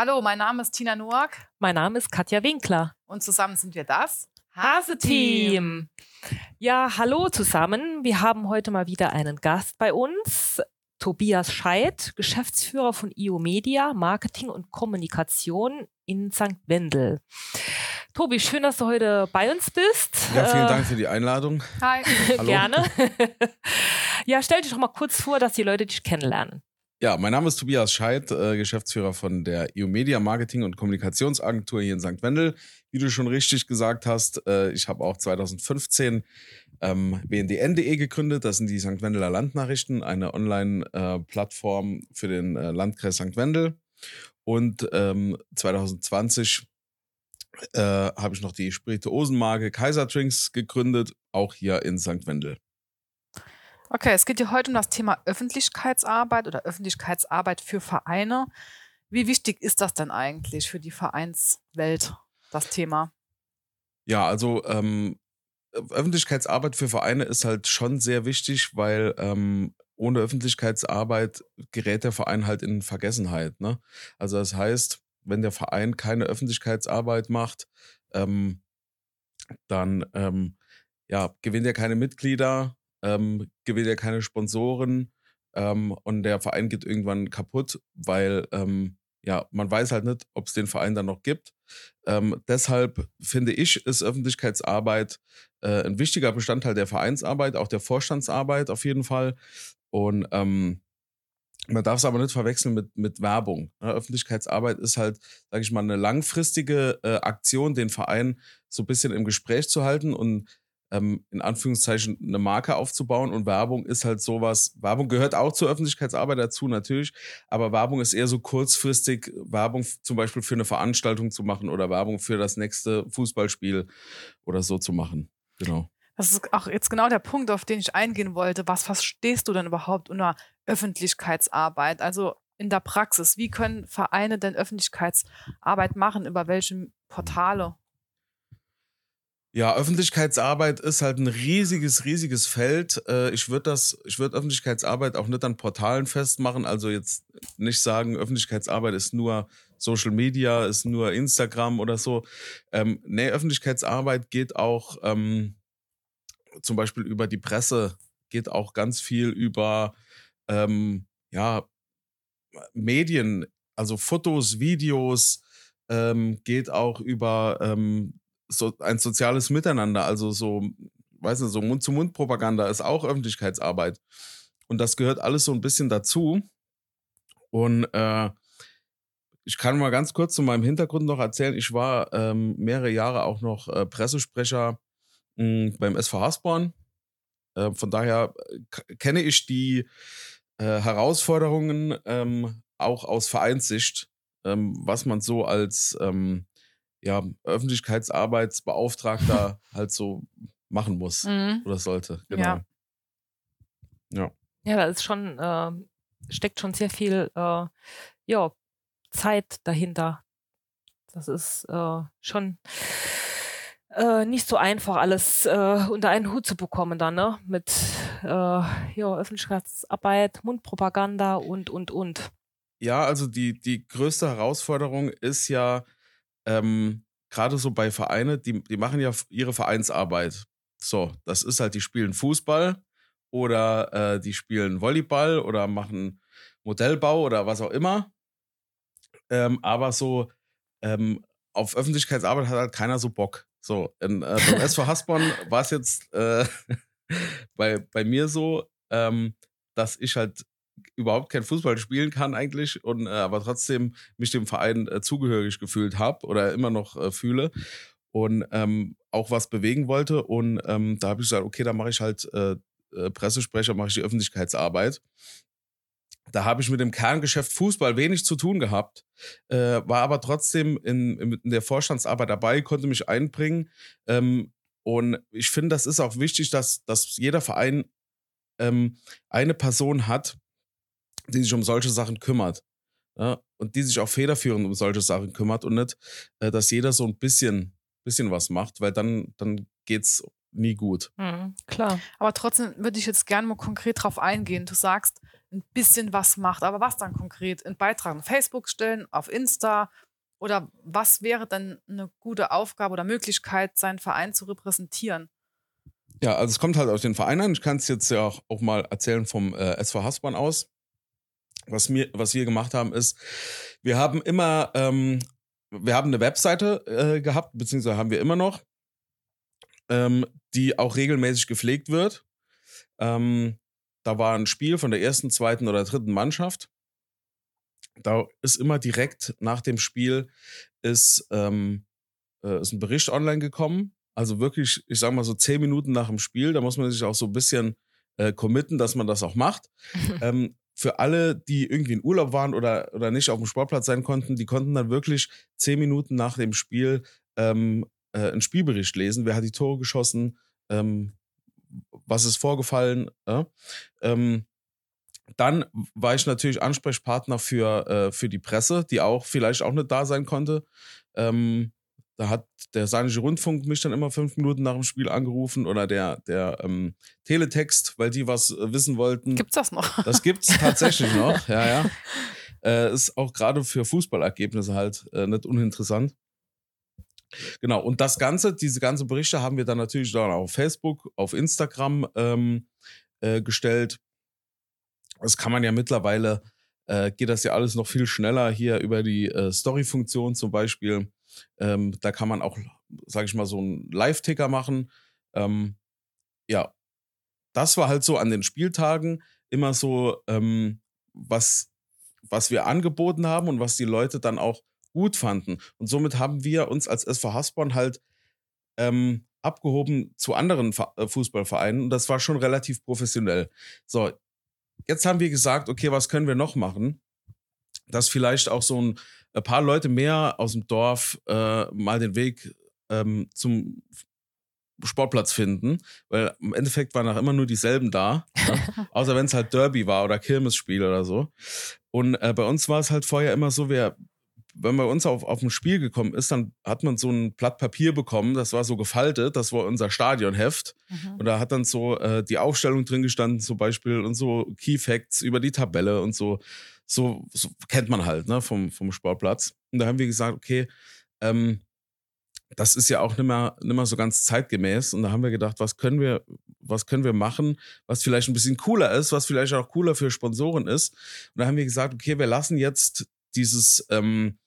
Hallo, mein Name ist Tina Noack. Mein Name ist Katja Winkler. Und zusammen sind wir das Hase-Team. Ja, hallo zusammen. Wir haben heute mal wieder einen Gast bei uns. Tobias Scheidt, Geschäftsführer von IO Media, Marketing und Kommunikation in St. Wendel. Tobi, schön, dass du heute bei uns bist. Ja, vielen Dank für die Einladung. Hi. Hallo. Gerne. ja, stell dich doch mal kurz vor, dass die Leute dich kennenlernen. Ja, mein Name ist Tobias Scheidt, äh, Geschäftsführer von der IO Media Marketing und Kommunikationsagentur hier in St. Wendel. Wie du schon richtig gesagt hast, äh, ich habe auch 2015 ähm, bndn.de gegründet. Das sind die St. Wendeler Landnachrichten, eine Online-Plattform äh, für den äh, Landkreis St. Wendel. Und ähm, 2020 äh, habe ich noch die Spirituosenmarke Kaiser Drinks gegründet, auch hier in St. Wendel. Okay, es geht hier heute um das Thema Öffentlichkeitsarbeit oder Öffentlichkeitsarbeit für Vereine. Wie wichtig ist das denn eigentlich für die Vereinswelt, das Thema? Ja, also ähm, Öffentlichkeitsarbeit für Vereine ist halt schon sehr wichtig, weil ähm, ohne Öffentlichkeitsarbeit gerät der Verein halt in Vergessenheit. Ne? Also das heißt, wenn der Verein keine Öffentlichkeitsarbeit macht, ähm, dann ähm, ja, gewinnt er keine Mitglieder, ähm, gewinnt er keine Sponsoren ähm, und der Verein geht irgendwann kaputt, weil ähm, ja, man weiß halt nicht, ob es den Verein dann noch gibt. Ähm, deshalb finde ich, ist Öffentlichkeitsarbeit äh, ein wichtiger Bestandteil der Vereinsarbeit, auch der Vorstandsarbeit auf jeden Fall. Und ähm, man darf es aber nicht verwechseln mit, mit Werbung. Ja, Öffentlichkeitsarbeit ist halt, sage ich mal, eine langfristige äh, Aktion, den Verein so ein bisschen im Gespräch zu halten und ähm, in Anführungszeichen eine Marke aufzubauen und Werbung ist halt sowas, Werbung gehört auch zur Öffentlichkeitsarbeit dazu natürlich, aber Werbung ist eher so kurzfristig, Werbung zum Beispiel für eine Veranstaltung zu machen oder Werbung für das nächste Fußballspiel oder so zu machen. Genau. Das ist auch jetzt genau der Punkt, auf den ich eingehen wollte. Was verstehst du denn überhaupt unter Öffentlichkeitsarbeit? Also in der Praxis, wie können Vereine denn Öffentlichkeitsarbeit machen? Über welche Portale? Ja, Öffentlichkeitsarbeit ist halt ein riesiges, riesiges Feld. Äh, ich würde das, ich würde Öffentlichkeitsarbeit auch nicht an Portalen festmachen. Also jetzt nicht sagen, Öffentlichkeitsarbeit ist nur Social Media, ist nur Instagram oder so. Ähm, nee, Öffentlichkeitsarbeit geht auch ähm, zum Beispiel über die Presse, geht auch ganz viel über ähm, ja, Medien, also Fotos, Videos, ähm, geht auch über ähm, so ein soziales Miteinander, also so, weiß nicht, so Mund-zu-Mund-Propaganda ist auch Öffentlichkeitsarbeit. Und das gehört alles so ein bisschen dazu. Und äh, ich kann mal ganz kurz zu meinem Hintergrund noch erzählen. Ich war ähm, mehrere Jahre auch noch äh, Pressesprecher mh, hm, beim SV Hasborn. Äh, von daher äh, kenne ich die äh, Herausforderungen ähm, auch aus Vereinssicht, ähm, was man so als ähm, ja, Öffentlichkeitsarbeitsbeauftragter halt so machen muss mhm. oder sollte. Genau. Ja. Ja, ja da ist schon, äh, steckt schon sehr viel äh, ja, Zeit dahinter. Das ist äh, schon äh, nicht so einfach, alles äh, unter einen Hut zu bekommen dann, ne? Mit äh, ja, Öffentlichkeitsarbeit, Mundpropaganda und, und, und. Ja, also die, die größte Herausforderung ist ja, ähm, gerade so bei Vereinen, die, die machen ja ihre Vereinsarbeit. So, das ist halt, die spielen Fußball oder äh, die spielen Volleyball oder machen Modellbau oder was auch immer. Ähm, aber so ähm, auf Öffentlichkeitsarbeit hat halt keiner so Bock. So, in, äh, beim SV Hasborn war es jetzt äh, bei, bei mir so, ähm, dass ich halt überhaupt kein Fußball spielen kann eigentlich und äh, aber trotzdem mich dem Verein äh, zugehörig gefühlt habe oder immer noch äh, fühle und ähm, auch was bewegen wollte und ähm, da habe ich gesagt, okay, da mache ich halt äh, äh, Pressesprecher, mache ich die Öffentlichkeitsarbeit. Da habe ich mit dem Kerngeschäft Fußball wenig zu tun gehabt, äh, war aber trotzdem in, in der Vorstandsarbeit dabei, konnte mich einbringen. Ähm, und ich finde, das ist auch wichtig, dass, dass jeder Verein ähm, eine Person hat, die sich um solche Sachen kümmert. Ja, und die sich auch federführend um solche Sachen kümmert und nicht, äh, dass jeder so ein bisschen, bisschen was macht, weil dann, dann geht es nie gut. Mhm, klar. Aber trotzdem würde ich jetzt gerne mal konkret drauf eingehen. Du sagst, ein bisschen was macht, aber was dann konkret? Ein Beitrag auf Facebook stellen, auf Insta oder was wäre denn eine gute Aufgabe oder Möglichkeit, seinen Verein zu repräsentieren? Ja, also es kommt halt auf den Verein an. Ich kann es jetzt ja auch, auch mal erzählen vom äh, SV Hasborn aus. Was, mir, was wir gemacht haben, ist, wir haben immer, ähm, wir haben eine Webseite äh, gehabt, beziehungsweise haben wir immer noch, ähm, die auch regelmäßig gepflegt wird. Ähm, da war ein Spiel von der ersten, zweiten oder dritten Mannschaft. Da ist immer direkt nach dem Spiel ist, ähm, äh, ist ein Bericht online gekommen also wirklich, ich sag mal so zehn Minuten nach dem Spiel, da muss man sich auch so ein bisschen äh, committen, dass man das auch macht. ähm, für alle, die irgendwie in Urlaub waren oder, oder nicht auf dem Sportplatz sein konnten, die konnten dann wirklich zehn Minuten nach dem Spiel ähm, äh, einen Spielbericht lesen. Wer hat die Tore geschossen? Ähm, was ist vorgefallen? Äh? Ähm, dann war ich natürlich Ansprechpartner für, äh, für die Presse, die auch vielleicht auch nicht da sein konnte. Ähm, da hat der Saarländische Rundfunk mich dann immer fünf Minuten nach dem Spiel angerufen oder der, der ähm, Teletext, weil die was äh, wissen wollten. Gibt's das noch? Das gibt's tatsächlich noch, ja, ja. Äh, ist auch gerade für Fußballergebnisse halt äh, nicht uninteressant. Genau, und das Ganze, diese ganzen Berichte haben wir dann natürlich dann auf Facebook, auf Instagram ähm, äh, gestellt. Das kann man ja mittlerweile, äh, geht das ja alles noch viel schneller hier über die Story-Funktion zum Beispiel. Ähm, da kann man auch, sage ich mal, so einen Live-Ticker machen. Ähm, ja, das war halt so an den Spieltagen immer so, ähm, was, was wir angeboten haben und was die Leute dann auch gut fanden. Und somit haben wir uns als SV Hasborn halt ähm, abgehoben zu anderen äh, Fußballvereinen und das war schon relativ professionell. So, jetzt haben wir gesagt, okay, was können wir noch machen? Dass vielleicht auch so ein ein paar Leute mehr aus dem Dorf äh, mal den Weg ähm, zum Sportplatz finden, weil im Endeffekt waren auch immer nur dieselben da, ja? außer wenn es halt Derby war oder Kirmesspiel oder so. Und äh, bei uns war es halt vorher immer so, wer, wenn man bei uns auf, auf ein Spiel gekommen ist, dann hat man so ein Blatt Papier bekommen, das war so gefaltet, das war unser Stadionheft. Mhm. Und da hat dann so äh, die Aufstellung drin gestanden, zum Beispiel, und so Key Facts über die Tabelle und so so, so kennt man halt ne, vom, vom Sportplatz. Und da haben wir gesagt, okay, ähm, das ist ja auch nicht mehr, nicht mehr so ganz zeitgemäß. Und da haben wir gedacht, was können wir, was können wir machen, was vielleicht ein bisschen cooler ist, was vielleicht auch cooler für Sponsoren ist. Und da haben wir gesagt, okay, wir lassen jetzt dieses, ähm,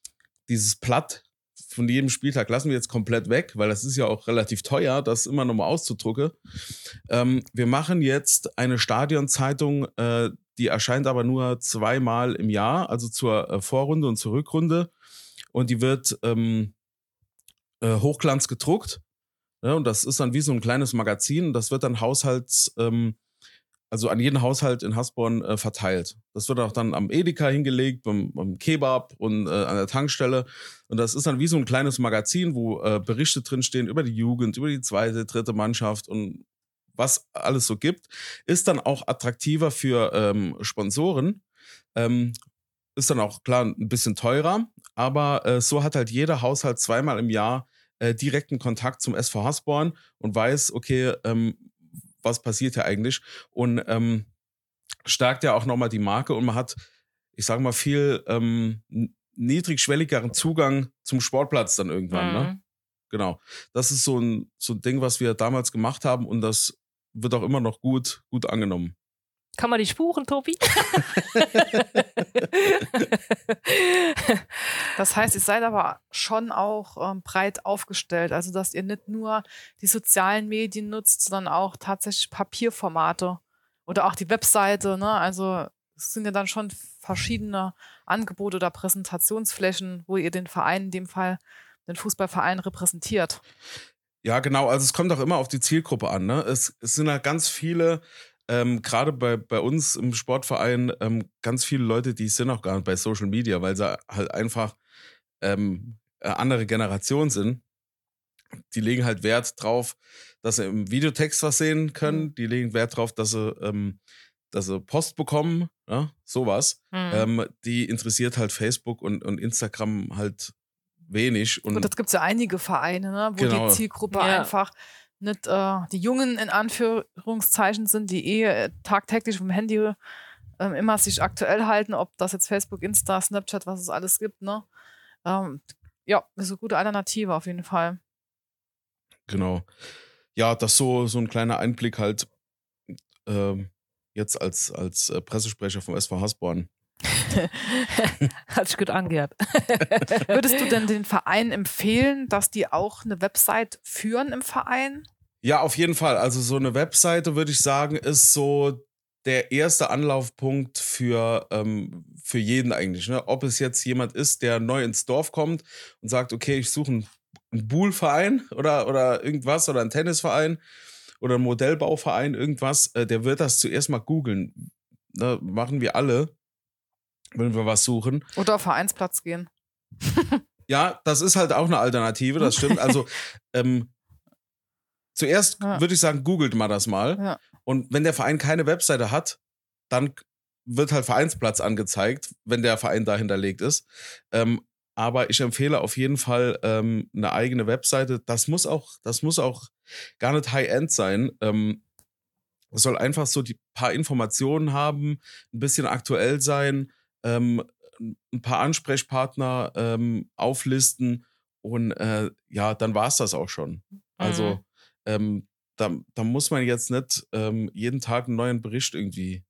dieses Platt von jedem Spieltag lassen wir jetzt komplett weg, weil das ist ja auch relativ teuer, das immer nochmal auszudrucken. Ähm, wir machen jetzt eine Stadionzeitung, äh, die erscheint aber nur zweimal im Jahr, also zur äh, Vorrunde und zur Rückrunde. Und die wird ähm, äh, Hochglanz gedruckt. Ja, und das ist dann wie so ein kleines Magazin. Das wird dann Haushalts, ähm, also an jeden Haushalt in Hasborn äh, verteilt. Das wird auch dann am Edeka hingelegt, beim, beim Kebab und äh, an der Tankstelle. Und das ist dann wie so ein kleines Magazin, wo äh, Berichte drinstehen über die Jugend, über die zweite, dritte Mannschaft und was alles so gibt, ist dann auch attraktiver für ähm, Sponsoren. Ähm, ist dann auch klar ein bisschen teurer, aber äh, so hat halt jeder Haushalt zweimal im Jahr äh, direkten Kontakt zum SV Hasborn und weiß, okay, ähm, was passiert hier eigentlich und ähm, stärkt ja auch nochmal die Marke und man hat, ich sage mal, viel ähm, niedrigschwelligeren Zugang zum Sportplatz dann irgendwann. Ne? Mhm. Ne? Genau. Das ist so ein, so ein Ding, was wir damals gemacht haben und das wird auch immer noch gut, gut angenommen. Kann man die spuren, Tobi? das heißt, ihr seid aber schon auch ähm, breit aufgestellt. Also, dass ihr nicht nur die sozialen Medien nutzt, sondern auch tatsächlich Papierformate oder auch die Webseite. Ne? Also, es sind ja dann schon verschiedene Angebote oder Präsentationsflächen, wo ihr den Verein, in dem Fall den Fußballverein, repräsentiert. Ja, genau. Also es kommt auch immer auf die Zielgruppe an. Ne? Es, es sind halt ganz viele, ähm, gerade bei, bei uns im Sportverein, ähm, ganz viele Leute, die sind auch gar nicht bei Social Media, weil sie halt einfach ähm, äh, andere Generation sind. Die legen halt Wert drauf, dass sie im Videotext was sehen können. Mhm. Die legen Wert drauf, dass sie, ähm, dass sie Post bekommen? Ne? sowas. Mhm. Ähm, die interessiert halt Facebook und, und Instagram halt wenig. Und das gibt es ja einige Vereine, ne, wo genau. die Zielgruppe ja. einfach nicht äh, die Jungen in Anführungszeichen sind, die eh äh, tagtäglich vom Handy äh, immer sich aktuell halten, ob das jetzt Facebook, Insta, Snapchat, was es alles gibt, ne? Ähm, ja, ist eine gute Alternative auf jeden Fall. Genau. Ja, das so, so ein kleiner Einblick halt ähm, jetzt als, als äh, Pressesprecher vom SV Hasborn. Hat sich gut angehört. Würdest du denn den Verein empfehlen, dass die auch eine Website führen im Verein? Ja, auf jeden Fall. Also so eine Webseite, würde ich sagen, ist so der erste Anlaufpunkt für, ähm, für jeden eigentlich. Ne? Ob es jetzt jemand ist, der neu ins Dorf kommt und sagt, okay, ich suche einen, einen Buhlverein oder, oder irgendwas oder einen Tennisverein oder einen Modellbauverein, irgendwas, äh, der wird das zuerst mal googeln. Ne? Machen wir alle wenn wir was suchen. Oder auf Vereinsplatz gehen. ja, das ist halt auch eine Alternative, das stimmt. Also ähm, zuerst ja. würde ich sagen, googelt mal das mal. Ja. Und wenn der Verein keine Webseite hat, dann wird halt Vereinsplatz angezeigt, wenn der Verein da hinterlegt ist. Ähm, aber ich empfehle auf jeden Fall ähm, eine eigene Webseite. Das muss auch, das muss auch gar nicht High-End sein. Ähm, es soll einfach so die paar Informationen haben, ein bisschen aktuell sein ähm, ein paar Ansprechpartner ähm, auflisten und äh, ja, dann war es das auch schon. Also mhm. ähm, da, da muss man jetzt nicht ähm, jeden Tag einen neuen Bericht irgendwie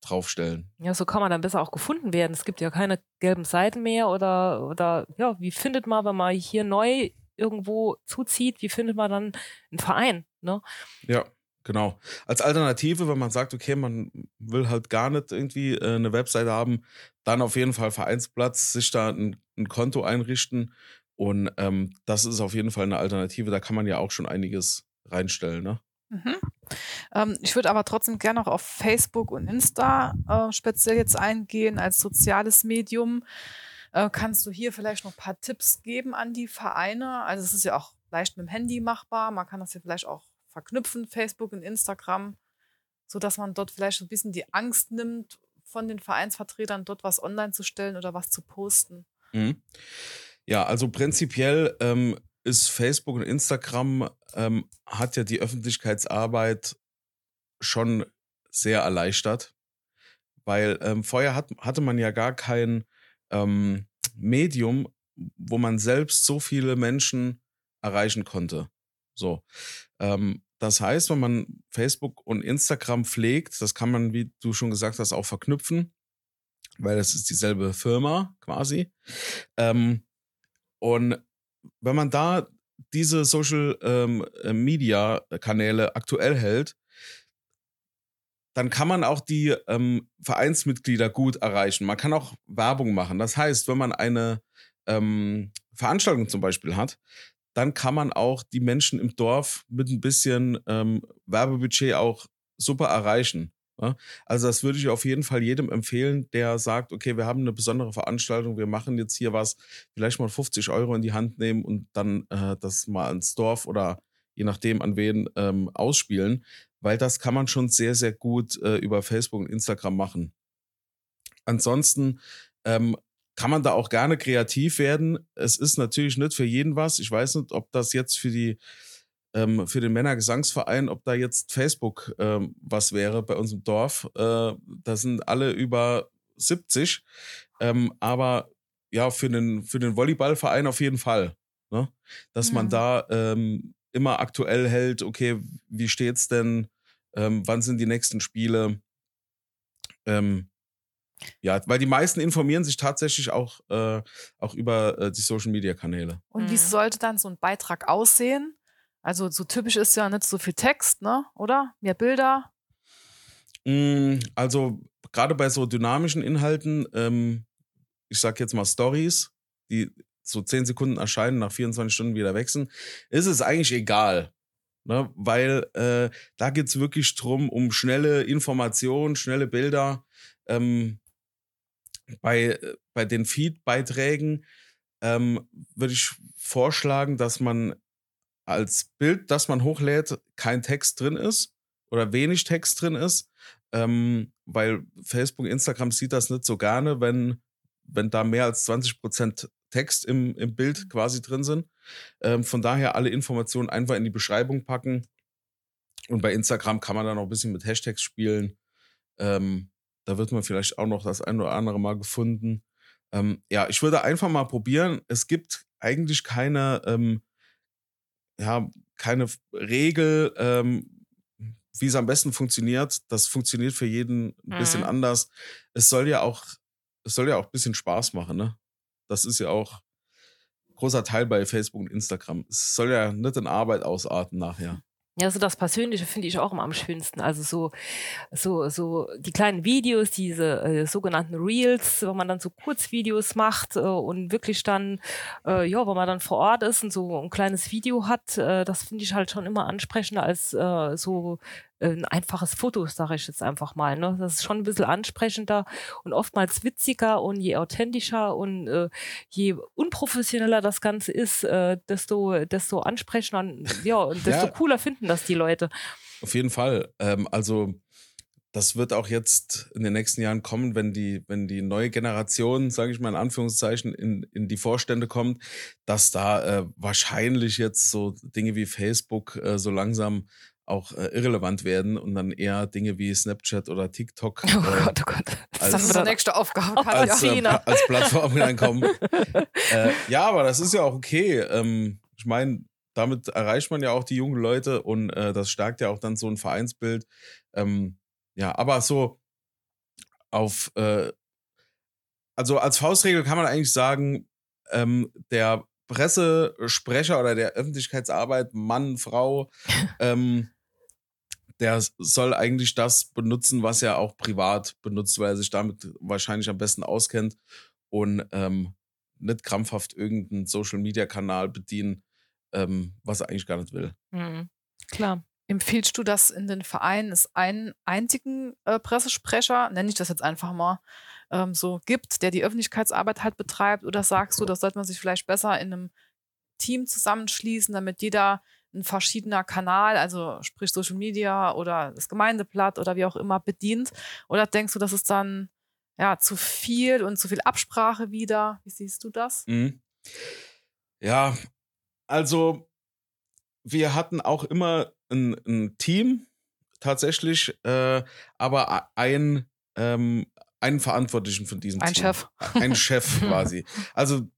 draufstellen. Ja, so kann man dann besser auch gefunden werden. Es gibt ja keine gelben Seiten mehr oder, oder ja, wie findet man, wenn man hier neu irgendwo zuzieht, wie findet man dann einen Verein? Ne? Ja. Genau. Als Alternative, wenn man sagt, okay, man will halt gar nicht irgendwie äh, eine Webseite haben, dann auf jeden Fall Vereinsplatz, sich da ein, ein Konto einrichten. Und ähm, das ist auf jeden Fall eine Alternative. Da kann man ja auch schon einiges reinstellen. Ne? Mhm. Ähm, ich würde aber trotzdem gerne noch auf Facebook und Insta äh, speziell jetzt eingehen als soziales Medium. Äh, kannst du hier vielleicht noch ein paar Tipps geben an die Vereine? Also es ist ja auch leicht mit dem Handy machbar. Man kann das ja vielleicht auch verknüpfen, Facebook und Instagram, sodass man dort vielleicht so ein bisschen die Angst nimmt, von den Vereinsvertretern dort was online zu stellen oder was zu posten. Mhm. Ja, also prinzipiell ähm, ist Facebook und Instagram ähm, hat ja die Öffentlichkeitsarbeit schon sehr erleichtert, weil ähm, vorher hat, hatte man ja gar kein ähm, Medium, wo man selbst so viele Menschen erreichen konnte. So. Ähm, das heißt, wenn man Facebook und Instagram pflegt, das kann man, wie du schon gesagt hast, auch verknüpfen, weil das ist dieselbe Firma quasi. Ähm, und wenn man da diese Social ähm, äh, Media Kanäle aktuell hält, dann kann man auch die ähm, Vereinsmitglieder gut erreichen. Man kann auch Werbung machen. Das heißt, wenn man eine ähm, Veranstaltung zum Beispiel hat, dann kann man auch die Menschen im Dorf mit ein bisschen ähm, Werbebudget auch super erreichen. Ja? Also das würde ich auf jeden Fall jedem empfehlen, der sagt, okay, wir haben eine besondere Veranstaltung, wir machen jetzt hier was, vielleicht mal 50 Euro in die Hand nehmen und dann äh, das mal ans Dorf oder je nachdem an wen ähm, ausspielen, weil das kann man schon sehr, sehr gut äh, über Facebook und Instagram machen. Ansonsten ähm, kann man da auch gerne kreativ werden. Es ist natürlich nicht für jeden was. Ich weiß nicht, ob das jetzt für die ähm, für den Männergesangsverein, ob da jetzt Facebook ähm, was wäre bei uns im Dorf. Äh, da sind alle über 70. Ähm, aber ja, für den, für den Volleyballverein auf jeden Fall. Ne? Dass ja. man da ähm, immer aktuell hält, okay, wie steht's denn? Ähm, wann sind die nächsten Spiele? Ähm, ja, weil die meisten informieren sich tatsächlich auch, äh, auch über äh, die Social Media Kanäle. Und mhm. wie sollte dann so ein Beitrag aussehen? Also so typisch ist ja nicht so viel Text, ne? Oder? Mehr Bilder? Mm, also gerade bei so dynamischen Inhalten, ähm, ich sag jetzt mal Stories, die so zehn Sekunden erscheinen, nach 24 Stunden wieder wechseln, ist es eigentlich egal. Ne? Weil äh, da geht es wirklich drum, um schnelle Informationen, schnelle Bilder. Ähm, bei, bei den Feed-Beiträgen ähm, würde ich vorschlagen, dass man als Bild, das man hochlädt, kein Text drin ist oder wenig Text drin ist, ähm, weil Facebook, Instagram sieht das nicht so gerne, wenn, wenn da mehr als 20 Prozent Text im, im Bild mhm. quasi drin sind. Ähm, von daher alle Informationen einfach in die Beschreibung packen. Und bei Instagram kann man dann auch ein bisschen mit Hashtags spielen. Ähm, da wird man vielleicht auch noch das ein oder andere Mal gefunden. Ähm, ja, ich würde einfach mal probieren. Es gibt eigentlich keine, ähm, ja, keine Regel, ähm, wie es am besten funktioniert. Das funktioniert für jeden ein bisschen mhm. anders. Es soll ja auch, es soll ja auch ein bisschen Spaß machen, ne? Das ist ja auch ein großer Teil bei Facebook und Instagram. Es soll ja nicht in Arbeit ausarten nachher. Ja, so das Persönliche finde ich auch immer am schönsten. Also so, so, so die kleinen Videos, diese äh, sogenannten Reels, wo man dann so Kurzvideos macht äh, und wirklich dann, äh, ja, wo man dann vor Ort ist und so ein kleines Video hat, äh, das finde ich halt schon immer ansprechender als äh, so ein einfaches Foto, sage ich jetzt einfach mal. Ne? Das ist schon ein bisschen ansprechender und oftmals witziger und je authentischer und äh, je unprofessioneller das Ganze ist, äh, desto, desto ansprechender und, ja, und desto ja. cooler finden das die Leute. Auf jeden Fall. Ähm, also das wird auch jetzt in den nächsten Jahren kommen, wenn die, wenn die neue Generation, sage ich mal in Anführungszeichen, in, in die Vorstände kommt, dass da äh, wahrscheinlich jetzt so Dinge wie Facebook äh, so langsam auch äh, irrelevant werden und dann eher Dinge wie Snapchat oder TikTok oh äh, Gott, oh Gott. Als, das ist unsere nächste Aufgabe als, äh, als Plattform hineinkommen. äh, ja, aber das ist ja auch okay. Ähm, ich meine, damit erreicht man ja auch die jungen Leute und äh, das stärkt ja auch dann so ein Vereinsbild. Ähm, ja, aber so auf, äh, also als Faustregel kann man eigentlich sagen, ähm, der Pressesprecher oder der Öffentlichkeitsarbeit, Mann, Frau, ähm, der soll eigentlich das benutzen, was er auch privat benutzt, weil er sich damit wahrscheinlich am besten auskennt und ähm, nicht krampfhaft irgendeinen Social-Media-Kanal bedienen, ähm, was er eigentlich gar nicht will. Mhm. Klar. Empfiehlst du das in den Vereinen, es einen einzigen äh, Pressesprecher, nenne ich das jetzt einfach mal, ähm, so gibt, der die Öffentlichkeitsarbeit halt betreibt? Oder sagst du, das sollte man sich vielleicht besser in einem Team zusammenschließen, damit jeder ein verschiedener Kanal, also sprich Social Media oder das Gemeindeblatt oder wie auch immer bedient? Oder denkst du, das ist dann ja zu viel und zu viel Absprache wieder? Wie siehst du das? Mhm. Ja, also wir hatten auch immer ein, ein Team tatsächlich, äh, aber ein, ähm, einen Verantwortlichen von diesem ein Team. Ein Chef. Ein Chef quasi. Also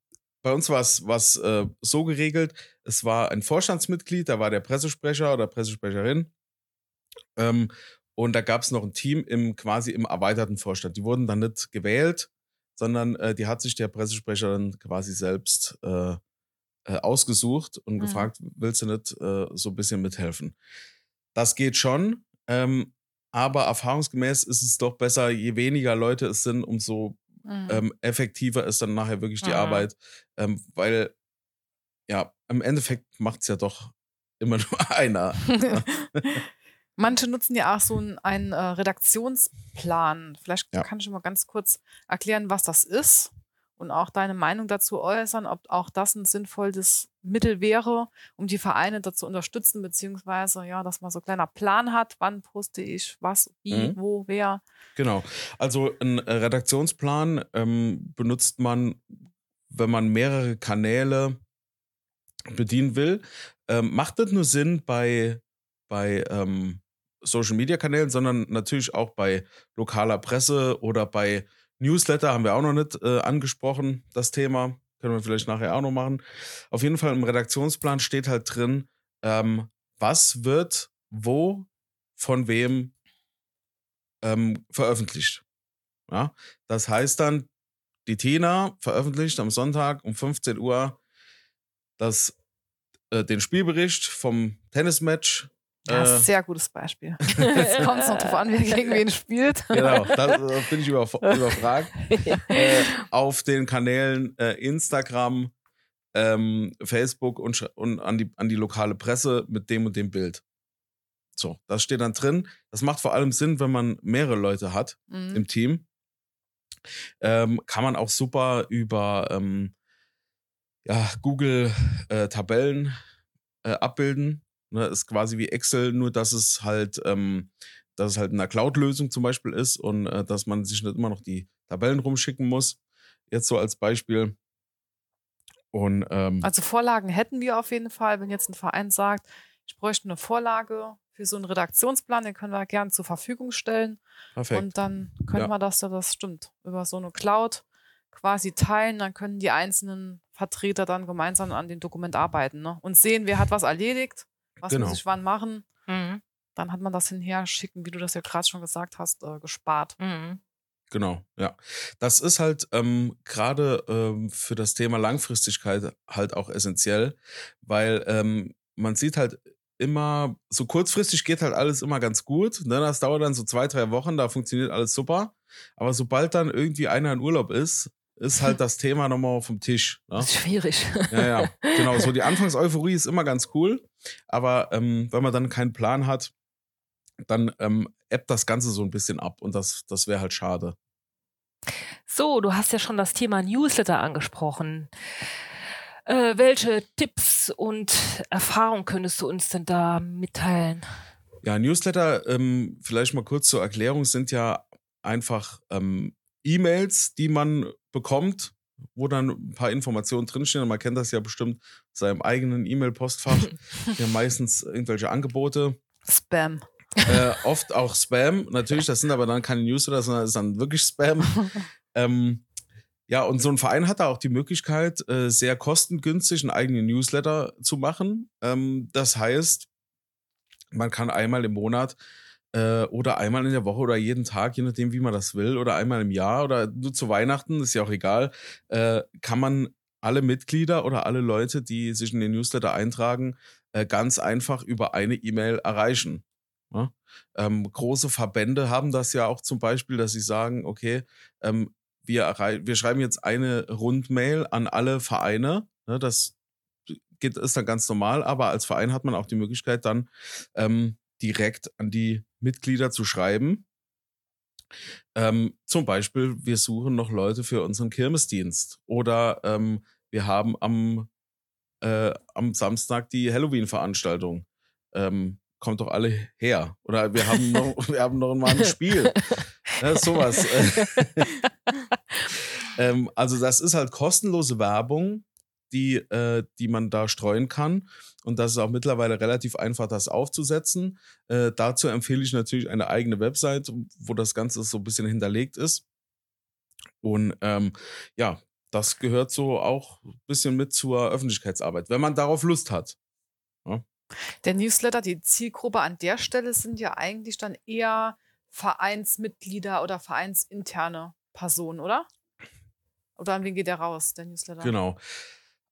bei uns war es äh, so geregelt, es war ein Vorstandsmitglied, da war der Pressesprecher oder Pressesprecherin. Ähm, und da gab es noch ein Team im quasi im erweiterten Vorstand. Die wurden dann nicht gewählt, sondern äh, die hat sich der Pressesprecher dann quasi selbst äh, äh, ausgesucht und mhm. gefragt, willst du nicht äh, so ein bisschen mithelfen? Das geht schon, ähm, aber erfahrungsgemäß ist es doch besser, je weniger Leute es sind, umso mhm. ähm, effektiver ist dann nachher wirklich die mhm. Arbeit, ähm, weil ja, im Endeffekt macht es ja doch immer nur einer. Manche nutzen ja auch so einen, einen äh, Redaktionsplan. Vielleicht ja. kann ich mal ganz kurz erklären, was das ist und auch deine Meinung dazu äußern, ob auch das ein sinnvolles Mittel wäre, um die Vereine dazu unterstützen, beziehungsweise ja, dass man so ein kleiner Plan hat, wann poste ich was, wie, mhm. wo, wer. Genau. Also ein Redaktionsplan ähm, benutzt man, wenn man mehrere Kanäle bedienen will. Ähm, macht das nur Sinn bei, bei ähm, Social Media Kanälen, sondern natürlich auch bei lokaler Presse oder bei Newsletter haben wir auch noch nicht äh, angesprochen, das Thema. Können wir vielleicht nachher auch noch machen. Auf jeden Fall im Redaktionsplan steht halt drin, ähm, was wird wo von wem ähm, veröffentlicht. Ja? Das heißt dann, die Tina veröffentlicht am Sonntag um 15 Uhr das, äh, den Spielbericht vom Tennismatch ja, äh, sehr gutes Beispiel. Jetzt kommt es noch drauf an, wer gegen wen spielt. Genau, da bin ich überf überfragt. äh, auf den Kanälen äh, Instagram, ähm, Facebook und, und an, die, an die lokale Presse mit dem und dem Bild. So, das steht dann drin. Das macht vor allem Sinn, wenn man mehrere Leute hat mhm. im Team. Ähm, kann man auch super über ähm, ja, Google äh, Tabellen äh, abbilden. Ne, ist quasi wie Excel, nur dass es halt, ähm, dass es halt in einer Cloud-Lösung zum Beispiel ist und äh, dass man sich nicht immer noch die Tabellen rumschicken muss. Jetzt so als Beispiel. Und, ähm, also Vorlagen hätten wir auf jeden Fall, wenn jetzt ein Verein sagt, ich bräuchte eine Vorlage für so einen Redaktionsplan, den können wir gerne zur Verfügung stellen. Perfekt. Und dann können ja. wir das, das stimmt, über so eine Cloud quasi teilen, dann können die einzelnen Vertreter dann gemeinsam an dem Dokument arbeiten ne? und sehen, wer hat was erledigt, was genau. muss ich wann machen. Mhm. Dann hat man das hinher schicken, wie du das ja gerade schon gesagt hast, äh, gespart. Mhm. Genau, ja. Das ist halt ähm, gerade ähm, für das Thema Langfristigkeit halt auch essentiell, weil ähm, man sieht halt immer, so kurzfristig geht halt alles immer ganz gut. Ne? Das dauert dann so zwei, drei Wochen, da funktioniert alles super. Aber sobald dann irgendwie einer in Urlaub ist, ist halt das Thema nochmal vom Tisch. Ne? Das ist schwierig. Ja, ja, genau. So die Anfangseuphorie ist immer ganz cool, aber ähm, wenn man dann keinen Plan hat, dann ähm, ebbt das Ganze so ein bisschen ab und das, das wäre halt schade. So, du hast ja schon das Thema Newsletter angesprochen. Äh, welche Tipps und Erfahrungen könntest du uns denn da mitteilen? Ja, Newsletter, ähm, vielleicht mal kurz zur Erklärung, sind ja einfach ähm, E-Mails, die man bekommt, wo dann ein paar Informationen drinstehen. Und man kennt das ja bestimmt seinem eigenen E-Mail-Postfach. ja meistens irgendwelche Angebote. Spam. Äh, oft auch Spam. Natürlich, das sind aber dann keine Newsletter, sondern das ist dann wirklich Spam. ähm, ja, und so ein Verein hat da auch die Möglichkeit, äh, sehr kostengünstig einen eigenen Newsletter zu machen. Ähm, das heißt, man kann einmal im Monat äh, oder einmal in der Woche oder jeden Tag, je nachdem, wie man das will, oder einmal im Jahr oder nur zu Weihnachten, ist ja auch egal, äh, kann man alle Mitglieder oder alle Leute, die sich in den Newsletter eintragen, äh, ganz einfach über eine E-Mail erreichen. Ja? Ähm, große Verbände haben das ja auch zum Beispiel, dass sie sagen, okay, ähm, wir, wir schreiben jetzt eine Rundmail an alle Vereine. Ne, das geht, ist dann ganz normal, aber als Verein hat man auch die Möglichkeit, dann ähm, direkt an die Mitglieder zu schreiben. Ähm, zum Beispiel, wir suchen noch Leute für unseren Kirmesdienst oder ähm, wir haben am, äh, am Samstag die Halloween-Veranstaltung. Ähm, kommt doch alle her. Oder wir haben noch, wir haben noch mal ein Spiel. Ja, sowas. ähm, also das ist halt kostenlose Werbung, die, äh, die man da streuen kann. Und das ist auch mittlerweile relativ einfach, das aufzusetzen. Äh, dazu empfehle ich natürlich eine eigene Website, wo das Ganze so ein bisschen hinterlegt ist. Und ähm, ja, das gehört so auch ein bisschen mit zur Öffentlichkeitsarbeit, wenn man darauf Lust hat. Ja. Der Newsletter, die Zielgruppe an der Stelle sind ja eigentlich dann eher Vereinsmitglieder oder vereinsinterne Personen, oder? Oder an wen geht der raus, der Newsletter? Genau.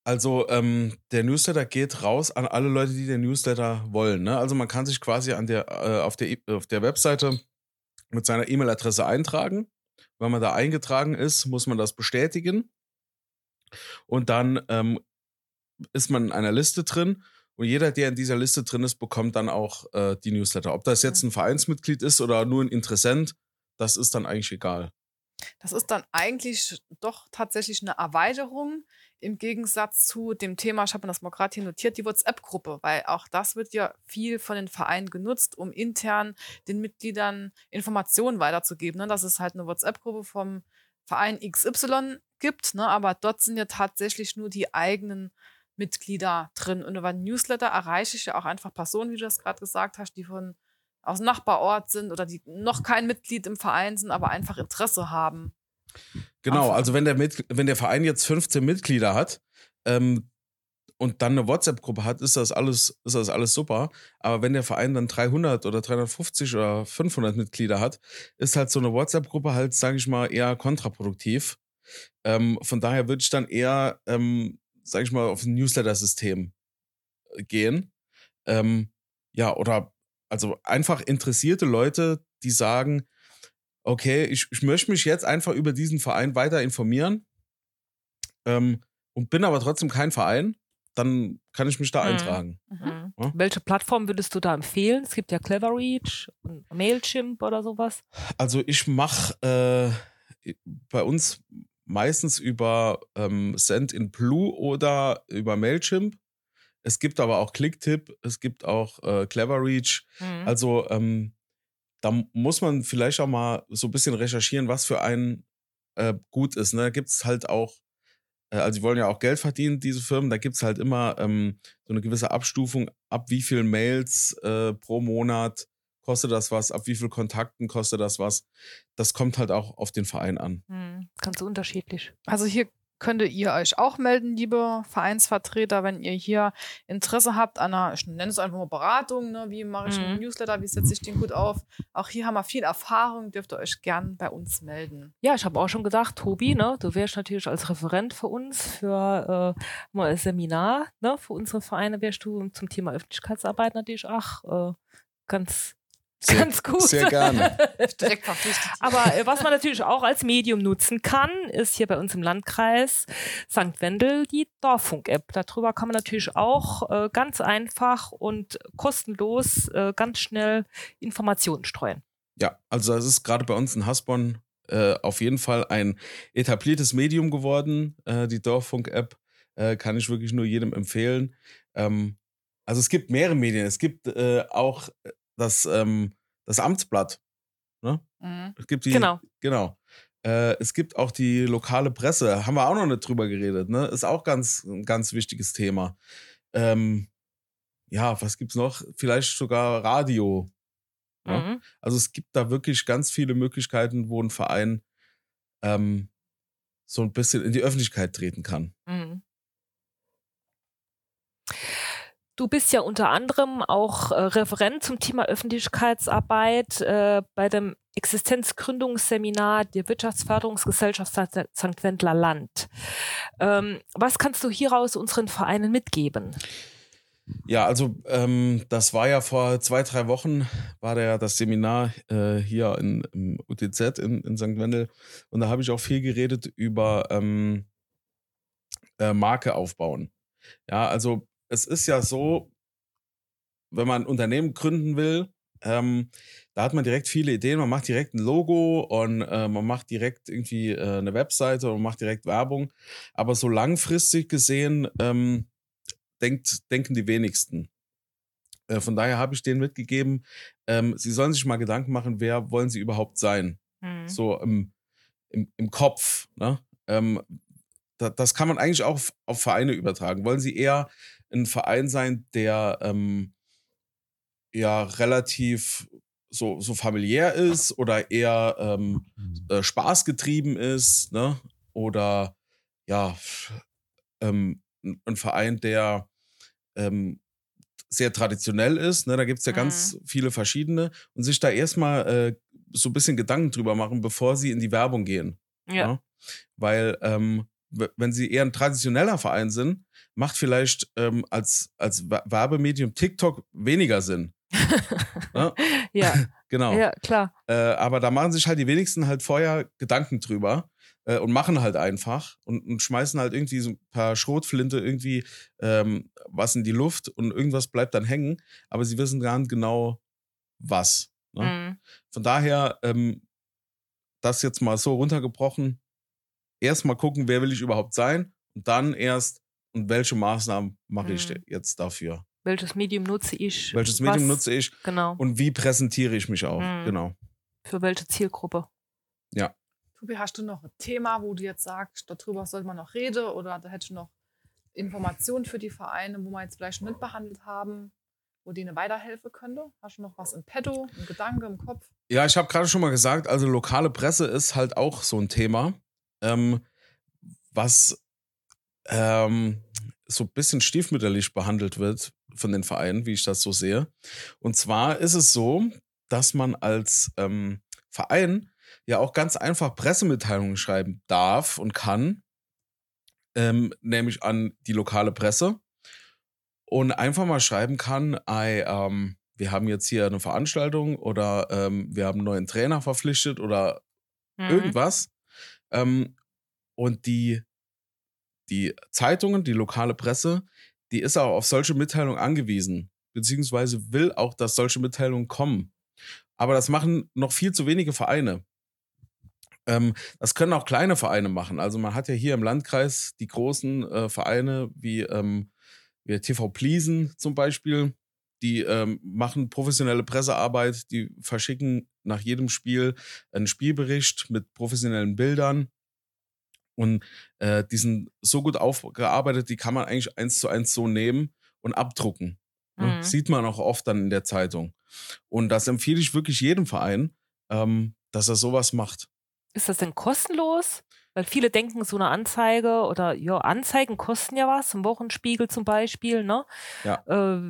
Also ähm, der Newsletter geht raus an alle Leute, die den Newsletter wollen. Ne? Also man kann sich quasi an der, äh, auf, der, auf der Webseite mit seiner E-Mail-Adresse eintragen. Wenn man da eingetragen ist, muss man das bestätigen. Und dann ähm, ist man in einer Liste drin und jeder, der in dieser Liste drin ist, bekommt dann auch äh, die Newsletter. Ob das jetzt ein Vereinsmitglied ist oder nur ein Interessent, das ist dann eigentlich egal. Das ist dann eigentlich doch tatsächlich eine Erweiterung im Gegensatz zu dem Thema, ich habe mir das mal gerade hier notiert, die WhatsApp-Gruppe, weil auch das wird ja viel von den Vereinen genutzt, um intern den Mitgliedern Informationen weiterzugeben. Ne? Dass es halt eine WhatsApp-Gruppe vom Verein XY gibt, ne? aber dort sind ja tatsächlich nur die eigenen Mitglieder drin. Und über Newsletter erreiche ich ja auch einfach Personen, wie du das gerade gesagt hast, die von aus dem Nachbarort sind oder die noch kein Mitglied im Verein sind, aber einfach Interesse haben. Genau, also wenn der, Mit wenn der Verein jetzt 15 Mitglieder hat ähm, und dann eine WhatsApp-Gruppe hat, ist das, alles, ist das alles super. Aber wenn der Verein dann 300 oder 350 oder 500 Mitglieder hat, ist halt so eine WhatsApp-Gruppe halt, sage ich mal, eher kontraproduktiv. Ähm, von daher würde ich dann eher ähm, sage ich mal, auf ein Newsletter-System äh, gehen. Ähm, ja, oder also einfach interessierte Leute, die sagen, okay, ich, ich möchte mich jetzt einfach über diesen Verein weiter informieren ähm, und bin aber trotzdem kein Verein, dann kann ich mich da mhm. eintragen. Mhm. Ja? Welche Plattform würdest du da empfehlen? Es gibt ja Cleverreach und Mailchimp oder sowas. Also ich mache äh, bei uns meistens über ähm, Send in Blue oder über Mailchimp. Es gibt aber auch Clicktip, es gibt auch äh, Cleverreach. Mhm. Also ähm, da muss man vielleicht auch mal so ein bisschen recherchieren, was für einen äh, gut ist. Ne? Da gibt es halt auch äh, also sie wollen ja auch Geld verdienen, diese Firmen. Da gibt es halt immer ähm, so eine gewisse Abstufung, ab wie viel Mails äh, pro Monat kostet das was, ab wie viel Kontakten kostet das was. Das kommt halt auch auf den Verein an. Hm, ganz unterschiedlich. Also hier könntet ihr euch auch melden, liebe Vereinsvertreter, wenn ihr hier Interesse habt an einer, ich nenne es einfach mal Beratung, ne? wie mache ich einen mhm. Newsletter, wie setze ich den gut auf. Auch hier haben wir viel Erfahrung, dürft ihr euch gern bei uns melden. Ja, ich habe auch schon gedacht, Tobi, ne, du wärst natürlich als Referent für uns, für äh, mal ein Seminar, ne, für unsere Vereine wärst du zum Thema Öffentlichkeitsarbeit natürlich auch äh, ganz sehr, Ganz gut. Sehr gerne. Direkt verpflichtet. Aber äh, was man natürlich auch als Medium nutzen kann, ist hier bei uns im Landkreis St. Wendel die Dorffunk-App. Darüber kann man natürlich auch äh, ganz einfach und kostenlos äh, ganz schnell Informationen streuen. Ja, also es ist gerade bei uns in Hasborn äh, auf jeden Fall ein etabliertes Medium geworden. Äh, die Dorffunk-App äh, kann ich wirklich nur jedem empfehlen. Ähm, also es gibt mehrere Medien. Es gibt auch das, ähm, das Amtsblatt. Ne? Mhm. Es gibt die, genau. Genau. Äh, es gibt auch die lokale Presse. Haben wir auch noch nicht drüber geredet. Ne? Ist auch ganz, ein ganz wichtiges Thema. Ähm, ja, was gibt's noch? Vielleicht sogar Radio. Ja? Mhm. Also es gibt da wirklich ganz viele Möglichkeiten, wo ein Verein ähm, so ein bisschen in die Öffentlichkeit treten kann. Mhm. Du bist ja unter anderem auch äh, Referent zum Thema Öffentlichkeitsarbeit äh, bei dem Existenzgründungsseminar der Wirtschaftsförderungsgesellschaft St. Wendler Land. Ähm, was kannst du hieraus unseren Vereinen mitgeben? Ja, also ähm, das war ja vor zwei, drei Wochen, war der das Seminar äh, hier in, im UTZ in, in St. Wendel und da habe ich auch viel geredet über ähm, äh, Marke aufbauen. Ja, also es ist ja so, wenn man ein Unternehmen gründen will, ähm, da hat man direkt viele Ideen. Man macht direkt ein Logo und äh, man macht direkt irgendwie äh, eine Webseite und macht direkt Werbung. Aber so langfristig gesehen ähm, denkt, denken die wenigsten. Äh, von daher habe ich denen mitgegeben, ähm, sie sollen sich mal Gedanken machen, wer wollen sie überhaupt sein? Mhm. So im, im, im Kopf. Ne? Da, das kann man eigentlich auch auf, auf Vereine übertragen. Wollen sie eher ein Verein sein, der ähm, ja relativ so, so familiär ist oder eher ähm, mhm. äh, spaßgetrieben ist, ne? Oder ja, ähm, ein Verein, der ähm, sehr traditionell ist. Ne? Da gibt es ja mhm. ganz viele verschiedene und sich da erstmal äh, so ein bisschen Gedanken drüber machen, bevor sie in die Werbung gehen. Ja. Ne? Weil ähm, wenn sie eher ein traditioneller Verein sind, macht vielleicht ähm, als, als Werbemedium TikTok weniger Sinn. ja? ja. genau. Ja, klar. Äh, aber da machen sich halt die wenigsten halt vorher Gedanken drüber äh, und machen halt einfach und, und, schmeißen halt irgendwie so ein paar Schrotflinte irgendwie ähm, was in die Luft und irgendwas bleibt dann hängen, aber sie wissen gar nicht genau was. Ne? Mhm. Von daher, ähm, das jetzt mal so runtergebrochen, erstmal gucken, wer will ich überhaupt sein und dann erst, und welche Maßnahmen mache ich mhm. jetzt dafür. Welches Medium nutze ich? Welches Medium was? nutze ich? Genau. Und wie präsentiere ich mich auch? Mhm. Genau. Für welche Zielgruppe? Ja. Tobi, hast du noch ein Thema, wo du jetzt sagst, darüber sollte man noch reden oder da hättest du noch Informationen für die Vereine, wo wir jetzt vielleicht mitbehandelt haben, wo denen weiterhelfen könnte? Hast du noch was im Petto, ein Gedanke im Kopf? Ja, ich habe gerade schon mal gesagt, also lokale Presse ist halt auch so ein Thema ähm, was ähm, so ein bisschen stiefmütterlich behandelt wird von den Vereinen, wie ich das so sehe. Und zwar ist es so, dass man als ähm, Verein ja auch ganz einfach Pressemitteilungen schreiben darf und kann, ähm, nämlich an die lokale Presse und einfach mal schreiben kann, I, ähm, wir haben jetzt hier eine Veranstaltung oder ähm, wir haben einen neuen Trainer verpflichtet oder mhm. irgendwas. Ähm, und die, die Zeitungen, die lokale Presse, die ist auch auf solche Mitteilungen angewiesen, beziehungsweise will auch, dass solche Mitteilungen kommen. Aber das machen noch viel zu wenige Vereine. Ähm, das können auch kleine Vereine machen. Also man hat ja hier im Landkreis die großen äh, Vereine wie, ähm, wie TV Pliesen zum Beispiel. Die ähm, machen professionelle Pressearbeit, die verschicken nach jedem Spiel einen Spielbericht mit professionellen Bildern Und äh, die sind so gut aufgearbeitet, die kann man eigentlich eins zu eins so nehmen und abdrucken. Ne? Mhm. Sieht man auch oft dann in der Zeitung. Und das empfehle ich wirklich jedem Verein, ähm, dass er sowas macht. Ist das denn kostenlos? Weil viele denken, so eine Anzeige oder ja, Anzeigen kosten ja was, im Wochenspiegel zum Beispiel, ne? Ja. Äh,